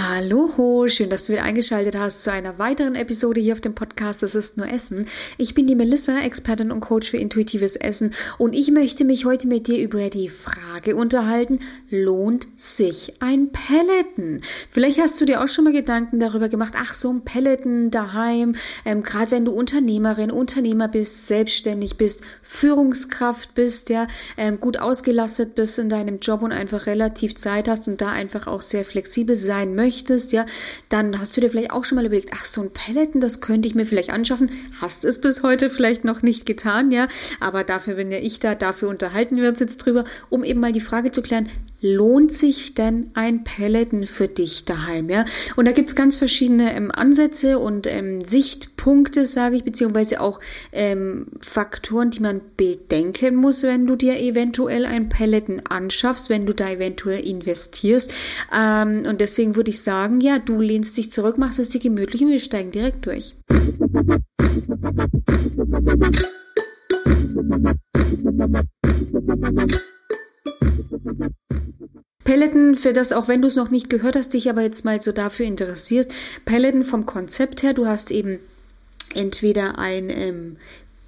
Hallo, schön, dass du wieder eingeschaltet hast zu einer weiteren Episode hier auf dem Podcast Das ist nur Essen. Ich bin die Melissa, Expertin und Coach für intuitives Essen und ich möchte mich heute mit dir über die Frage unterhalten, lohnt sich ein Pelleten? Vielleicht hast du dir auch schon mal Gedanken darüber gemacht, ach so ein Pelleten daheim, ähm, gerade wenn du Unternehmerin, Unternehmer bist, selbstständig bist, Führungskraft bist, ja, ähm, gut ausgelastet bist in deinem Job und einfach relativ Zeit hast und da einfach auch sehr flexibel sein möchtest möchtest, ja, dann hast du dir vielleicht auch schon mal überlegt, ach, so ein Pelleten, das könnte ich mir vielleicht anschaffen. Hast es bis heute vielleicht noch nicht getan, ja, aber dafür bin ja ich da, dafür unterhalten wir uns jetzt drüber, um eben mal die Frage zu klären, lohnt sich denn ein Pelleten für dich daheim? Ja? Und da gibt's ganz verschiedene ähm, Ansätze und ähm, Sichtpunkte, sage ich, beziehungsweise auch ähm, Faktoren, die man bedenken muss, wenn du dir eventuell ein Pelleten anschaffst, wenn du da eventuell investierst. Ähm, und deswegen würde ich sagen, ja, du lehnst dich zurück, machst es dir gemütlich und wir steigen direkt durch. Pelleten, für das, auch wenn du es noch nicht gehört hast, dich aber jetzt mal so dafür interessierst, Pelleten vom Konzept her, du hast eben entweder ein ähm,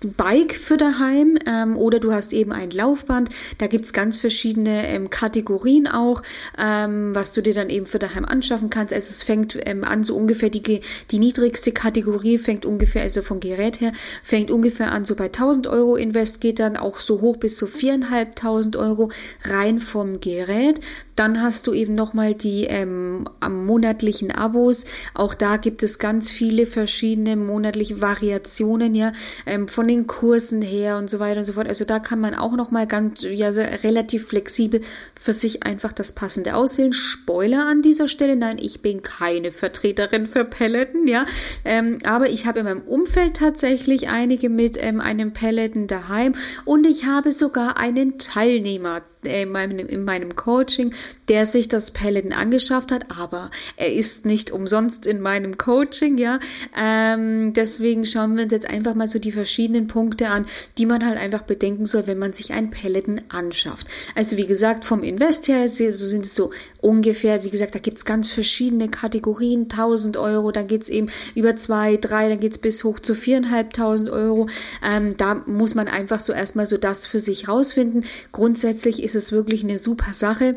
Bike für daheim ähm, oder du hast eben ein Laufband. Da gibt's ganz verschiedene ähm, Kategorien auch, ähm, was du dir dann eben für daheim anschaffen kannst. Also es fängt ähm, an, so ungefähr die, die niedrigste Kategorie fängt ungefähr, also vom Gerät her, fängt ungefähr an so bei 1000 Euro Invest, geht dann auch so hoch bis zu 4.500 Euro rein vom Gerät. Dann hast du eben nochmal die ähm, monatlichen Abos. Auch da gibt es ganz viele verschiedene monatliche Variationen, ja, ähm, von den Kursen her und so weiter und so fort. Also da kann man auch nochmal ganz, ja, relativ flexibel für sich einfach das Passende auswählen. Spoiler an dieser Stelle, nein, ich bin keine Vertreterin für Pelleten, ja, ähm, aber ich habe in meinem Umfeld tatsächlich einige mit ähm, einem Pelleten daheim und ich habe sogar einen Teilnehmer in meinem, in meinem Coaching, der sich das Pelleten angeschafft hat, aber er ist nicht umsonst in meinem Coaching, ja. Ähm, deswegen schauen wir uns jetzt einfach mal so die verschiedenen Punkte an, die man halt einfach bedenken soll, wenn man sich ein Pelleten anschafft. Also wie gesagt, vom Invest her, so sind es so ungefähr, wie gesagt, da gibt's ganz verschiedene Kategorien, 1000 Euro, dann geht's eben über zwei, drei, dann geht's bis hoch zu viereinhalbtausend Euro. Ähm, da muss man einfach so erstmal so das für sich rausfinden. Grundsätzlich ist es wirklich eine super Sache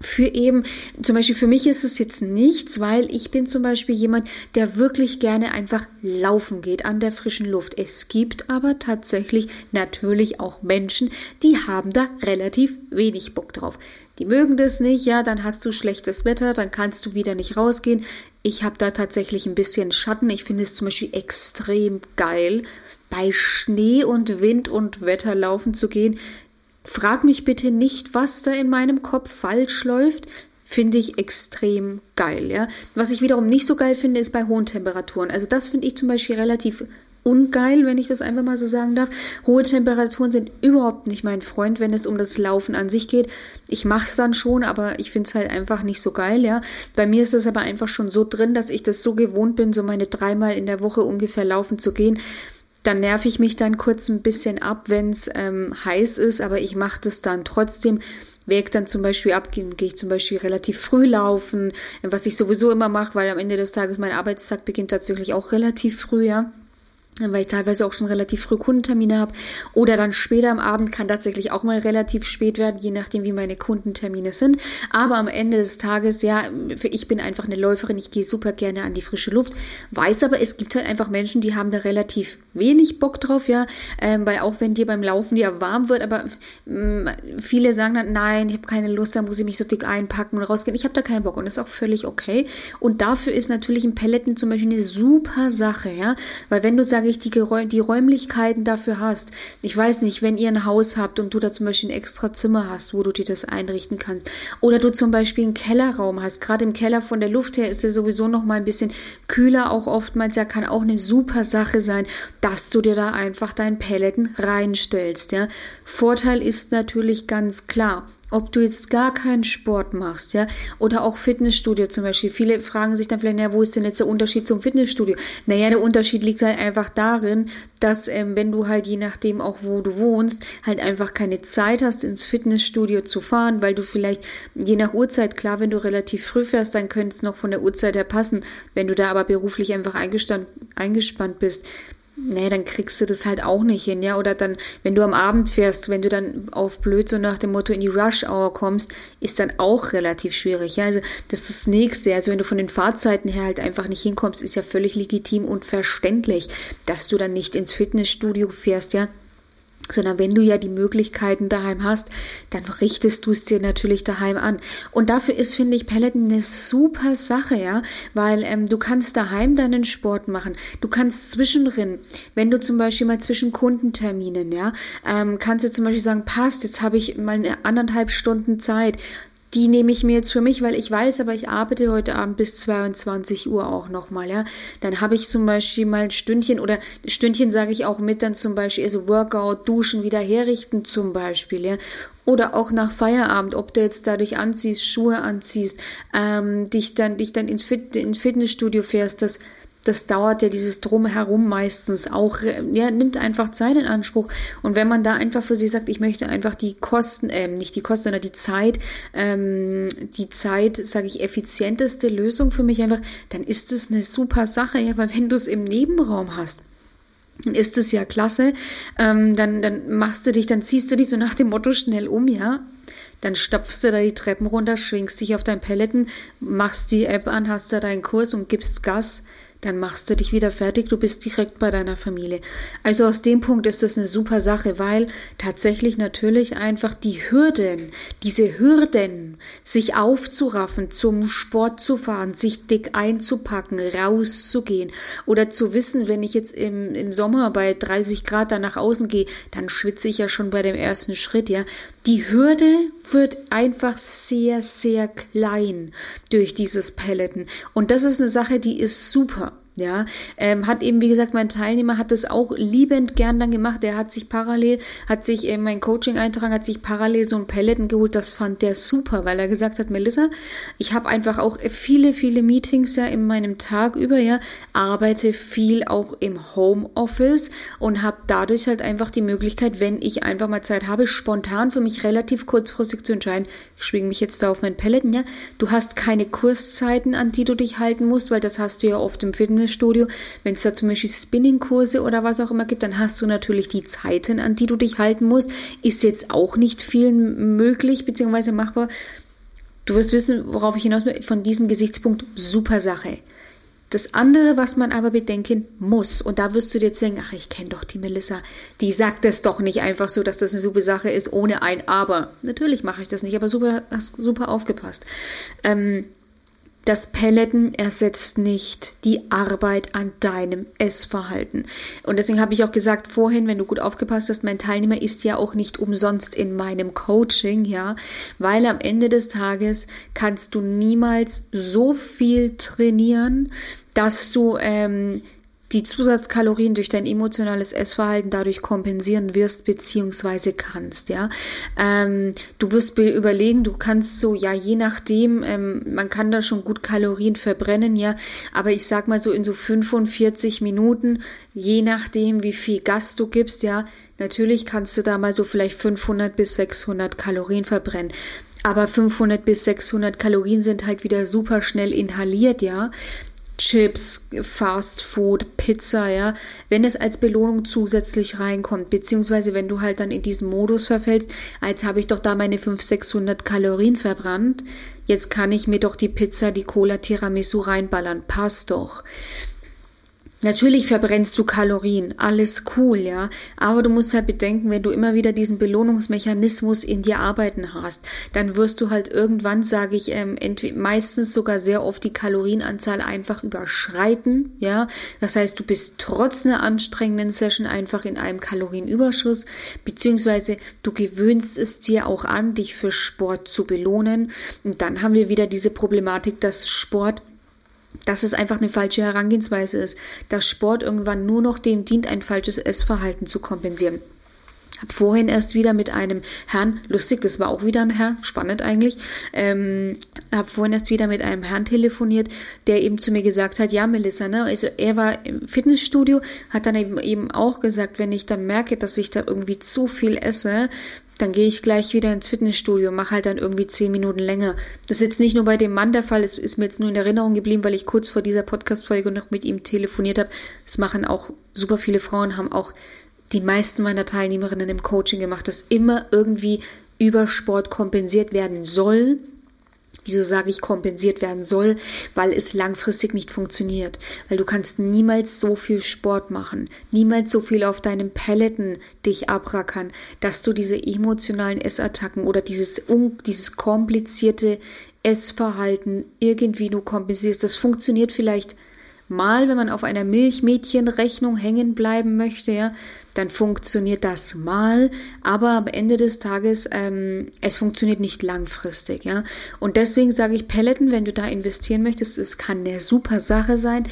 für eben, zum Beispiel für mich ist es jetzt nichts, weil ich bin zum Beispiel jemand, der wirklich gerne einfach laufen geht an der frischen Luft. Es gibt aber tatsächlich natürlich auch Menschen, die haben da relativ wenig Bock drauf. Die mögen das nicht, ja, dann hast du schlechtes Wetter, dann kannst du wieder nicht rausgehen. Ich habe da tatsächlich ein bisschen Schatten. Ich finde es zum Beispiel extrem geil, bei Schnee und Wind und Wetter laufen zu gehen. Frag mich bitte nicht, was da in meinem Kopf falsch läuft. Finde ich extrem geil, ja. Was ich wiederum nicht so geil finde, ist bei hohen Temperaturen. Also das finde ich zum Beispiel relativ ungeil, wenn ich das einfach mal so sagen darf. Hohe Temperaturen sind überhaupt nicht mein Freund, wenn es um das Laufen an sich geht. Ich mache es dann schon, aber ich finde es halt einfach nicht so geil, ja. Bei mir ist es aber einfach schon so drin, dass ich das so gewohnt bin, so meine dreimal in der Woche ungefähr laufen zu gehen dann nerv ich mich dann kurz ein bisschen ab, wenn es ähm, heiß ist, aber ich mache das dann trotzdem. Weg dann zum Beispiel ab, gehe ich zum Beispiel relativ früh laufen, was ich sowieso immer mache, weil am Ende des Tages mein Arbeitstag beginnt tatsächlich auch relativ früh, ja weil ich teilweise auch schon relativ früh Kundentermine habe. Oder dann später am Abend kann tatsächlich auch mal relativ spät werden, je nachdem, wie meine Kundentermine sind. Aber am Ende des Tages, ja, ich bin einfach eine Läuferin, ich gehe super gerne an die frische Luft. Weiß aber, es gibt halt einfach Menschen, die haben da relativ wenig Bock drauf, ja. Ähm, weil auch wenn dir beim Laufen ja warm wird, aber ähm, viele sagen dann, nein, ich habe keine Lust, da muss ich mich so dick einpacken und rausgehen. Ich habe da keinen Bock und das ist auch völlig okay. Und dafür ist natürlich ein Pelletten zum Beispiel eine super Sache, ja. Weil wenn du sagst, sage ich, die, Räumlichkeiten dafür hast. Ich weiß nicht, wenn ihr ein Haus habt und du da zum Beispiel ein extra Zimmer hast, wo du dir das einrichten kannst. Oder du zum Beispiel einen Kellerraum hast. Gerade im Keller von der Luft her ist er sowieso noch mal ein bisschen kühler, auch oftmals. Ja, kann auch eine super Sache sein, dass du dir da einfach deinen Pelleten reinstellst. Ja. Vorteil ist natürlich ganz klar, ob du jetzt gar keinen Sport machst, ja, oder auch Fitnessstudio zum Beispiel. Viele fragen sich dann vielleicht, naja, wo ist denn jetzt der Unterschied zum Fitnessstudio? Naja, der Unterschied liegt halt einfach darin, dass ähm, wenn du halt je nachdem auch wo du wohnst, halt einfach keine Zeit hast, ins Fitnessstudio zu fahren, weil du vielleicht je nach Uhrzeit, klar, wenn du relativ früh fährst, dann könnte es noch von der Uhrzeit her passen. Wenn du da aber beruflich einfach eingespannt bist, nee, dann kriegst du das halt auch nicht hin, ja. Oder dann, wenn du am Abend fährst, wenn du dann auf blöd so nach dem Motto in die Rush Hour kommst, ist dann auch relativ schwierig, ja. Also das ist das Nächste. Also wenn du von den Fahrzeiten her halt einfach nicht hinkommst, ist ja völlig legitim und verständlich, dass du dann nicht ins Fitnessstudio fährst, ja sondern wenn du ja die Möglichkeiten daheim hast, dann richtest du es dir natürlich daheim an. Und dafür ist, finde ich, Peloton eine super Sache, ja, weil ähm, du kannst daheim deinen Sport machen. Du kannst zwischendrin, wenn du zum Beispiel mal zwischen Kundenterminen, ja, ähm, kannst du zum Beispiel sagen, passt, jetzt habe ich mal eine anderthalb Stunden Zeit die nehme ich mir jetzt für mich, weil ich weiß, aber ich arbeite heute Abend bis 22 Uhr auch nochmal, ja. Dann habe ich zum Beispiel mal ein Stündchen oder Stündchen sage ich auch mit, dann zum Beispiel also Workout, Duschen, wieder herrichten zum Beispiel, ja. Oder auch nach Feierabend, ob du jetzt dadurch anziehst, Schuhe anziehst, ähm, dich dann, dich dann ins, Fit ins Fitnessstudio fährst, das das dauert ja dieses Drumherum meistens auch, ja, nimmt einfach Zeit in Anspruch. Und wenn man da einfach für sich sagt, ich möchte einfach die Kosten, äh, nicht die Kosten, sondern die Zeit, ähm, die Zeit, sage ich, effizienteste Lösung für mich einfach, dann ist es eine super Sache, ja, weil wenn du es im Nebenraum hast, dann ist es ja klasse. Ähm, dann, dann machst du dich, dann ziehst du dich so nach dem Motto schnell um, ja. Dann stopfst du da die Treppen runter, schwingst dich auf dein Pelleten, machst die App an, hast da deinen Kurs und gibst Gas dann machst du dich wieder fertig, du bist direkt bei deiner Familie. Also aus dem Punkt ist das eine super Sache, weil tatsächlich natürlich einfach die Hürden, diese Hürden, sich aufzuraffen, zum Sport zu fahren, sich dick einzupacken, rauszugehen oder zu wissen, wenn ich jetzt im, im Sommer bei 30 Grad da nach außen gehe, dann schwitze ich ja schon bei dem ersten Schritt, ja. Die Hürde wird einfach sehr, sehr klein durch dieses Pelleten. Und das ist eine Sache, die ist super. Ja, ähm, hat eben, wie gesagt, mein Teilnehmer hat das auch liebend gern dann gemacht. Der hat sich parallel, hat sich äh, mein Coaching eintragen, hat sich parallel so ein Pelleten geholt. Das fand der super, weil er gesagt hat, Melissa, ich habe einfach auch viele, viele Meetings ja in meinem Tag über, ja, arbeite viel auch im Homeoffice und habe dadurch halt einfach die Möglichkeit, wenn ich einfach mal Zeit habe, spontan für mich relativ kurzfristig zu entscheiden, ich schwinge mich jetzt da auf mein Pelleten, ja. Du hast keine Kurszeiten, an die du dich halten musst, weil das hast du ja oft im Fitness Fitnessstudio. Wenn es da zum Beispiel Spinningkurse oder was auch immer gibt, dann hast du natürlich die Zeiten, an die du dich halten musst. Ist jetzt auch nicht viel möglich bzw. machbar. Du wirst wissen, worauf ich hinaus will. Von diesem Gesichtspunkt super Sache. Das andere, was man aber bedenken muss, und da wirst du dir jetzt denken, ach, ich kenne doch die Melissa, die sagt es doch nicht einfach so, dass das eine super Sache ist, ohne ein Aber. Natürlich mache ich das nicht, aber super, hast super aufgepasst. Ähm, das Pelleten ersetzt nicht die Arbeit an deinem Essverhalten. Und deswegen habe ich auch gesagt vorhin, wenn du gut aufgepasst hast, mein Teilnehmer ist ja auch nicht umsonst in meinem Coaching, ja, weil am Ende des Tages kannst du niemals so viel trainieren, dass du ähm, die Zusatzkalorien durch dein emotionales Essverhalten dadurch kompensieren wirst beziehungsweise kannst, ja. Ähm, du wirst überlegen, du kannst so, ja, je nachdem, ähm, man kann da schon gut Kalorien verbrennen, ja, aber ich sag mal so in so 45 Minuten, je nachdem, wie viel Gas du gibst, ja, natürlich kannst du da mal so vielleicht 500 bis 600 Kalorien verbrennen. Aber 500 bis 600 Kalorien sind halt wieder super schnell inhaliert, ja. Chips, Fast Food, Pizza, ja, wenn es als Belohnung zusätzlich reinkommt, beziehungsweise wenn du halt dann in diesen Modus verfällst, als habe ich doch da meine 500, 600 Kalorien verbrannt, jetzt kann ich mir doch die Pizza, die Cola, Tiramisu reinballern, passt doch. Natürlich verbrennst du Kalorien, alles cool, ja. Aber du musst halt bedenken, wenn du immer wieder diesen Belohnungsmechanismus in dir arbeiten hast, dann wirst du halt irgendwann, sage ich, ähm, meistens sogar sehr oft die Kalorienanzahl einfach überschreiten, ja. Das heißt, du bist trotz einer anstrengenden Session einfach in einem Kalorienüberschuss, beziehungsweise du gewöhnst es dir auch an, dich für Sport zu belohnen. Und dann haben wir wieder diese Problematik, dass Sport dass es einfach eine falsche Herangehensweise ist, dass Sport irgendwann nur noch dem dient, ein falsches Essverhalten zu kompensieren. Hab vorhin erst wieder mit einem Herrn, lustig, das war auch wieder ein Herr, spannend eigentlich, ähm, hab vorhin erst wieder mit einem Herrn telefoniert, der eben zu mir gesagt hat, ja Melissa, ne, also er war im Fitnessstudio, hat dann eben, eben auch gesagt, wenn ich dann merke, dass ich da irgendwie zu viel esse, dann gehe ich gleich wieder ins Fitnessstudio, mache halt dann irgendwie zehn Minuten länger. Das ist jetzt nicht nur bei dem Mann der Fall, es ist mir jetzt nur in Erinnerung geblieben, weil ich kurz vor dieser Podcast-Folge noch mit ihm telefoniert habe. Das machen auch super viele Frauen, haben auch die meisten meiner Teilnehmerinnen im Coaching gemacht, dass immer irgendwie über Sport kompensiert werden soll. Wieso sage ich kompensiert werden soll? Weil es langfristig nicht funktioniert. Weil du kannst niemals so viel Sport machen, niemals so viel auf deinem Pelleten dich abrackern, dass du diese emotionalen Essattacken oder dieses, dieses komplizierte Essverhalten irgendwie nur kompensierst. Das funktioniert vielleicht mal, wenn man auf einer Milchmädchenrechnung hängen bleiben möchte, ja, dann funktioniert das mal, aber am Ende des Tages, ähm, es funktioniert nicht langfristig, ja. Und deswegen sage ich Pelleten, wenn du da investieren möchtest, es kann eine super Sache sein,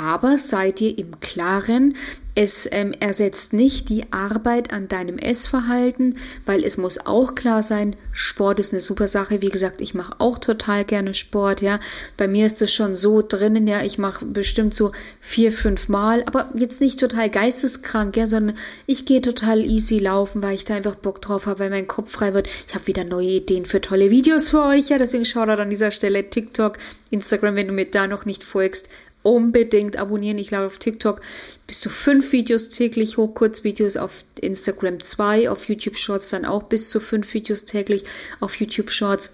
aber sei dir im Klaren, es ähm, ersetzt nicht die Arbeit an deinem Essverhalten, weil es muss auch klar sein, Sport ist eine super Sache. Wie gesagt, ich mache auch total gerne Sport, ja. Bei mir ist es schon so drinnen, ja, ich mache bestimmt so vier, fünf Mal, aber jetzt nicht total geisteskrank, ja, sondern ich gehe total easy laufen, weil ich da einfach Bock drauf habe, weil mein Kopf frei wird. Ich habe wieder neue Ideen für tolle Videos für euch, ja, deswegen schaut an dieser Stelle TikTok, Instagram, wenn du mir da noch nicht folgst unbedingt abonnieren. Ich lade auf TikTok bis zu fünf Videos täglich hoch, Kurzvideos auf Instagram zwei, auf YouTube Shorts dann auch bis zu fünf Videos täglich auf YouTube Shorts.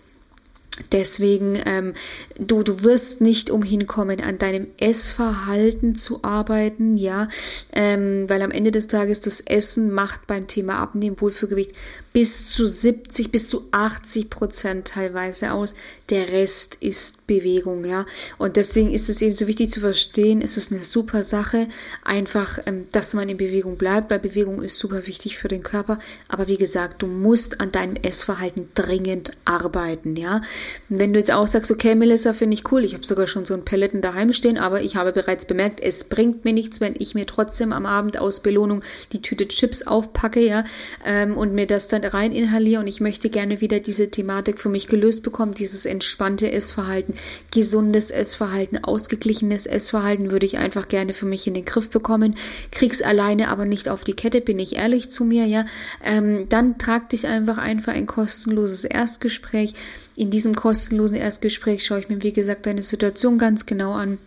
Deswegen, ähm, du, du wirst nicht umhin kommen, an deinem Essverhalten zu arbeiten, ja, ähm, weil am Ende des Tages das Essen macht beim Thema Abnehmen, Wohlfühlgewicht bis zu 70, bis zu 80 Prozent teilweise aus. Der Rest ist Bewegung, ja. Und deswegen ist es eben so wichtig zu verstehen, es ist eine super Sache, einfach, ähm, dass man in Bewegung bleibt, weil Bewegung ist super wichtig für den Körper. Aber wie gesagt, du musst an deinem Essverhalten dringend arbeiten, ja. Wenn du jetzt auch sagst, okay, Melissa, finde ich cool, ich habe sogar schon so ein Pelleten daheim stehen, aber ich habe bereits bemerkt, es bringt mir nichts, wenn ich mir trotzdem am Abend aus Belohnung die Tüte Chips aufpacke, ja, ähm, und mir das dann rein inhaliere und ich möchte gerne wieder diese Thematik für mich gelöst bekommen, dieses entspannte Essverhalten, gesundes Essverhalten, ausgeglichenes Essverhalten würde ich einfach gerne für mich in den Griff bekommen. Krieg's alleine aber nicht auf die Kette, bin ich ehrlich zu mir, ja. Ähm, dann trag dich einfach ein für ein kostenloses Erstgespräch. In diesem kostenlosen Erstgespräch schaue ich mir, wie gesagt, deine Situation ganz genau an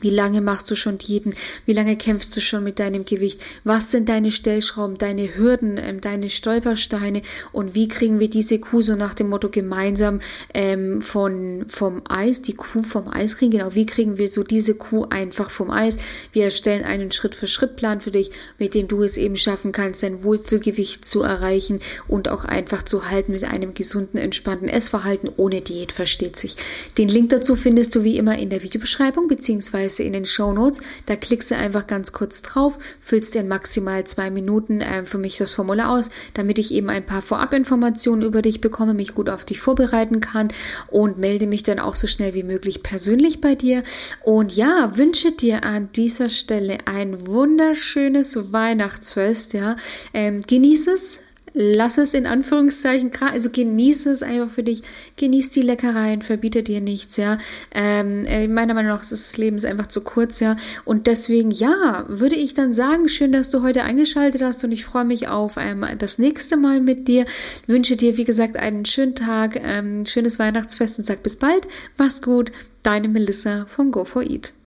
wie lange machst du schon Diäten? Wie lange kämpfst du schon mit deinem Gewicht? Was sind deine Stellschrauben, deine Hürden, ähm, deine Stolpersteine? Und wie kriegen wir diese Kuh so nach dem Motto gemeinsam ähm, von, vom Eis, die Kuh vom Eis kriegen? Genau, wie kriegen wir so diese Kuh einfach vom Eis? Wir erstellen einen Schritt-für-Schritt-Plan für dich, mit dem du es eben schaffen kannst, dein Wohlfühlgewicht zu erreichen und auch einfach zu halten mit einem gesunden, entspannten Essverhalten ohne Diät, versteht sich. Den Link dazu findest du wie immer in der Videobeschreibung beziehungsweise beziehungsweise in den Show Notes. Da klickst du einfach ganz kurz drauf, füllst dir in maximal zwei Minuten äh, für mich das Formular aus, damit ich eben ein paar Vorabinformationen über dich bekomme, mich gut auf dich vorbereiten kann und melde mich dann auch so schnell wie möglich persönlich bei dir. Und ja, wünsche dir an dieser Stelle ein wunderschönes Weihnachtsfest. Ja, ähm, genieße es lass es in Anführungszeichen, also genieße es einfach für dich, genieß die Leckereien, verbiete dir nichts, ja. Ähm, äh, meiner Meinung nach ist das Leben ist einfach zu kurz, ja. Und deswegen, ja, würde ich dann sagen, schön, dass du heute eingeschaltet hast und ich freue mich auf ähm, das nächste Mal mit dir. Wünsche dir, wie gesagt, einen schönen Tag, ähm, schönes Weihnachtsfest und sag bis bald. Mach's gut. Deine Melissa von Go for Eat.